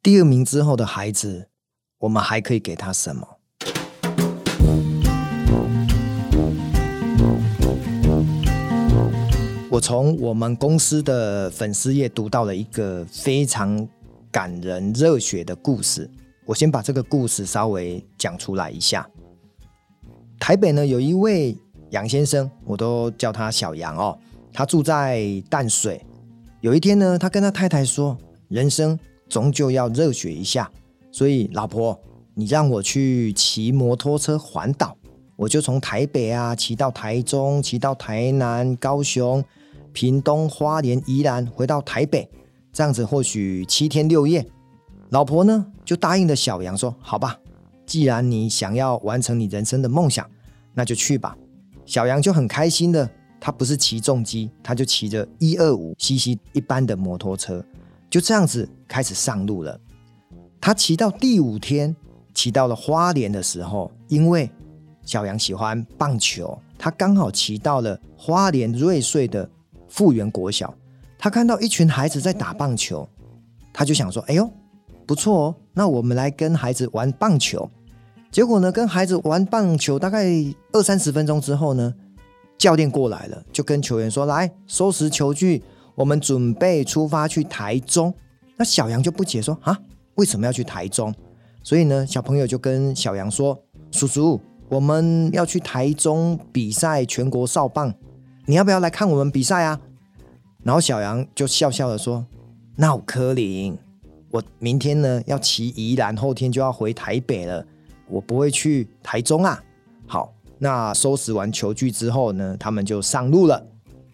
第二名之后的孩子，我们还可以给他什么？我从我们公司的粉丝页读到了一个非常感人、热血的故事。我先把这个故事稍微讲出来一下。台北呢，有一位杨先生，我都叫他小杨哦。他住在淡水。有一天呢，他跟他太太说：“人生终究要热血一下，所以老婆，你让我去骑摩托车环岛，我就从台北啊骑到台中，骑到台南、高雄。”屏东、花莲、宜兰，回到台北，这样子或许七天六夜。老婆呢就答应了小杨说：“好吧，既然你想要完成你人生的梦想，那就去吧。”小杨就很开心的，他不是骑重机，他就骑着一二五 CC 一般的摩托车，就这样子开始上路了。他骑到第五天，骑到了花莲的时候，因为小杨喜欢棒球，他刚好骑到了花莲瑞穗的。复原国小，他看到一群孩子在打棒球，他就想说：“哎呦，不错哦，那我们来跟孩子玩棒球。”结果呢，跟孩子玩棒球大概二三十分钟之后呢，教练过来了，就跟球员说：“来，收拾球具，我们准备出发去台中。”那小杨就不解说：“啊，为什么要去台中？”所以呢，小朋友就跟小杨说：“叔叔，我们要去台中比赛全国少棒。”你要不要来看我们比赛啊？然后小杨就笑笑的说：“那我柯林，我明天呢要骑宜兰，后天就要回台北了，我不会去台中啊。”好，那收拾完球具之后呢，他们就上路了。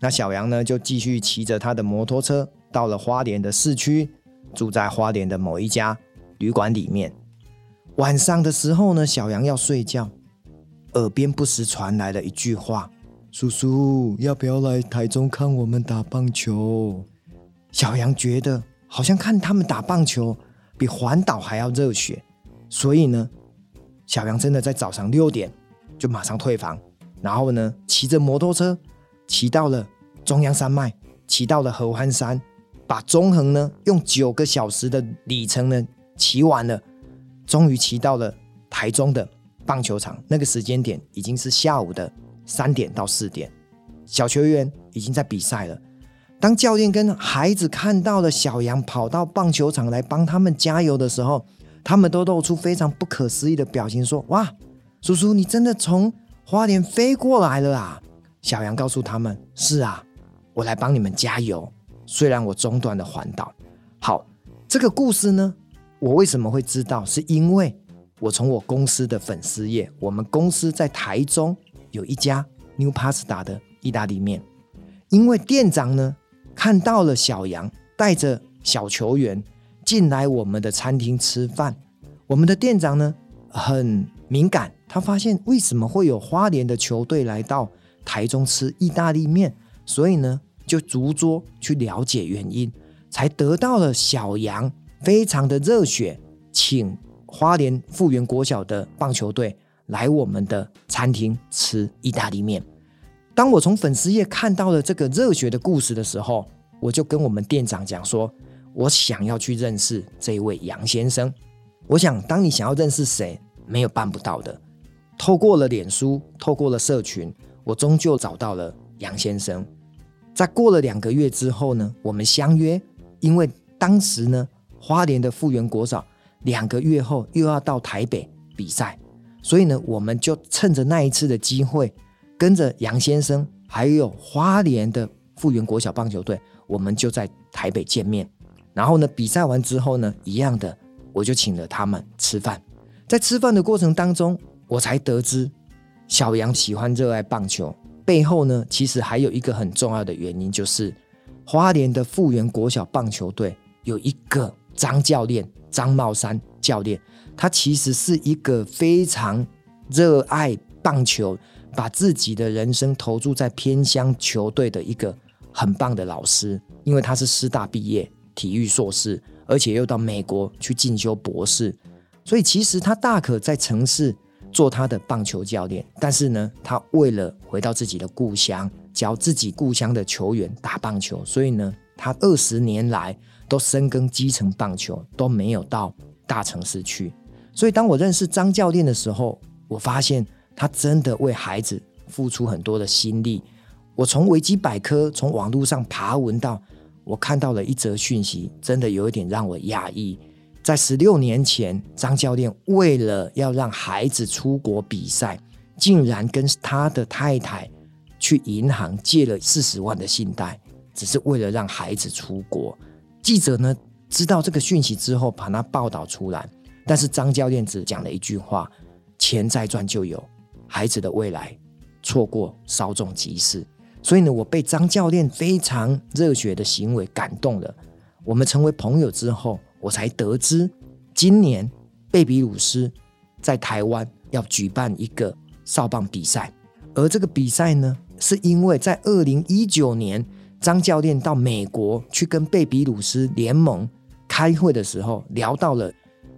那小杨呢就继续骑着他的摩托车到了花莲的市区，住在花莲的某一家旅馆里面。晚上的时候呢，小杨要睡觉，耳边不时传来了一句话。叔叔，要不要来台中看我们打棒球？小杨觉得好像看他们打棒球比环岛还要热血，所以呢，小杨真的在早上六点就马上退房，然后呢，骑着摩托车骑到了中央山脉，骑到了合欢山，把中横呢用九个小时的里程呢骑完了，终于骑到了台中的棒球场。那个时间点已经是下午的。三点到四点，小球员已经在比赛了。当教练跟孩子看到了小杨跑到棒球场来帮他们加油的时候，他们都露出非常不可思议的表情，说：“哇，叔叔，你真的从花莲飞过来了啊！”小杨告诉他们：“是啊，我来帮你们加油。虽然我中断了环岛。”好，这个故事呢，我为什么会知道？是因为我从我公司的粉丝页，我们公司在台中。有一家 New Pasta 的意大利面，因为店长呢看到了小杨带着小球员进来我们的餐厅吃饭，我们的店长呢很敏感，他发现为什么会有花莲的球队来到台中吃意大利面，所以呢就逐桌去了解原因，才得到了小杨非常的热血，请花莲复原国小的棒球队。来我们的餐厅吃意大利面。当我从粉丝页看到了这个热血的故事的时候，我就跟我们店长讲说，我想要去认识这位杨先生。我想，当你想要认识谁，没有办不到的。透过了脸书，透过了社群，我终究找到了杨先生。在过了两个月之后呢，我们相约，因为当时呢，花莲的复原国小两个月后又要到台北比赛。所以呢，我们就趁着那一次的机会，跟着杨先生，还有花莲的复原国小棒球队，我们就在台北见面。然后呢，比赛完之后呢，一样的，我就请了他们吃饭。在吃饭的过程当中，我才得知小杨喜欢热爱棒球背后呢，其实还有一个很重要的原因，就是花莲的复原国小棒球队有一个张教练，张茂山教练。他其实是一个非常热爱棒球，把自己的人生投注在偏乡球队的一个很棒的老师。因为他是师大毕业，体育硕士，而且又到美国去进修博士，所以其实他大可在城市做他的棒球教练。但是呢，他为了回到自己的故乡，教自己故乡的球员打棒球，所以呢，他二十年来都深耕基层棒球，都没有到大城市去。所以当我认识张教练的时候，我发现他真的为孩子付出很多的心力。我从维基百科、从网络上爬文到，我看到了一则讯息，真的有一点让我讶异。在十六年前，张教练为了要让孩子出国比赛，竟然跟他的太太去银行借了四十万的信贷，只是为了让孩子出国。记者呢，知道这个讯息之后，把它报道出来。但是张教练只讲了一句话：“钱再赚就有，孩子的未来错过稍纵即逝。”所以呢，我被张教练非常热血的行为感动了。我们成为朋友之后，我才得知，今年贝比鲁斯在台湾要举办一个少棒比赛，而这个比赛呢，是因为在二零一九年，张教练到美国去跟贝比鲁斯联盟开会的时候，聊到了。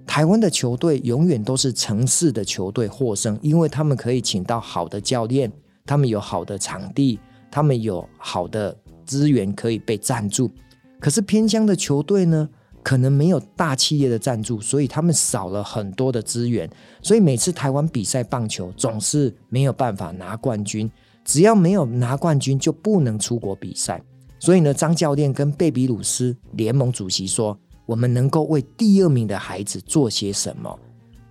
台湾的球队永远都是城市的球队获胜，因为他们可以请到好的教练，他们有好的场地，他们有好的资源可以被赞助。可是偏乡的球队呢，可能没有大企业的赞助，所以他们少了很多的资源。所以每次台湾比赛棒球总是没有办法拿冠军，只要没有拿冠军就不能出国比赛。所以呢，张教练跟贝比鲁斯联盟主席说。我们能够为第二名的孩子做些什么？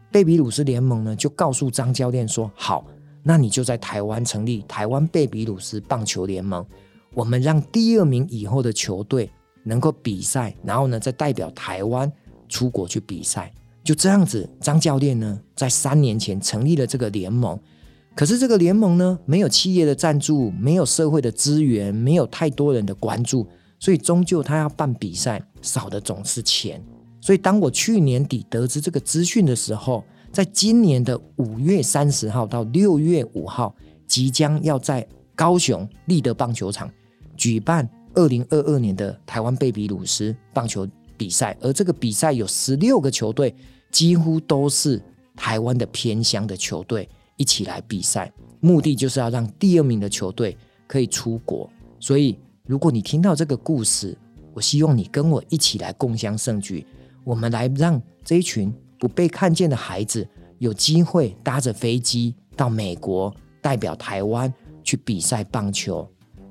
贝比鲁斯联盟呢，就告诉张教练说：“好，那你就在台湾成立台湾贝比鲁斯棒球联盟。我们让第二名以后的球队能够比赛，然后呢，再代表台湾出国去比赛。就这样子，张教练呢，在三年前成立了这个联盟。可是这个联盟呢，没有企业的赞助，没有社会的资源，没有太多人的关注。”所以终究他要办比赛，少的总是钱。所以当我去年底得知这个资讯的时候，在今年的五月三十号到六月五号，即将要在高雄立德棒球场举办二零二二年的台湾贝比鲁斯棒球比赛，而这个比赛有十六个球队，几乎都是台湾的偏乡的球队一起来比赛，目的就是要让第二名的球队可以出国。所以。如果你听到这个故事，我希望你跟我一起来共襄盛举，我们来让这一群不被看见的孩子有机会搭着飞机到美国，代表台湾去比赛棒球。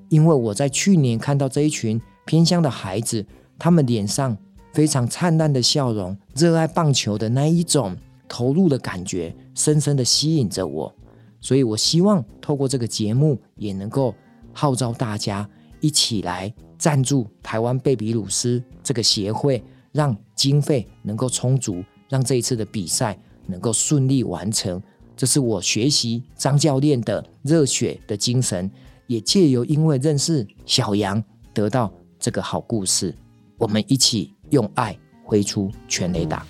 因为我在去年看到这一群偏乡的孩子，他们脸上非常灿烂的笑容，热爱棒球的那一种投入的感觉，深深的吸引着我。所以我希望透过这个节目，也能够号召大家。一起来赞助台湾贝比鲁斯这个协会，让经费能够充足，让这一次的比赛能够顺利完成。这是我学习张教练的热血的精神，也借由因为认识小杨得到这个好故事。我们一起用爱挥出全雷达。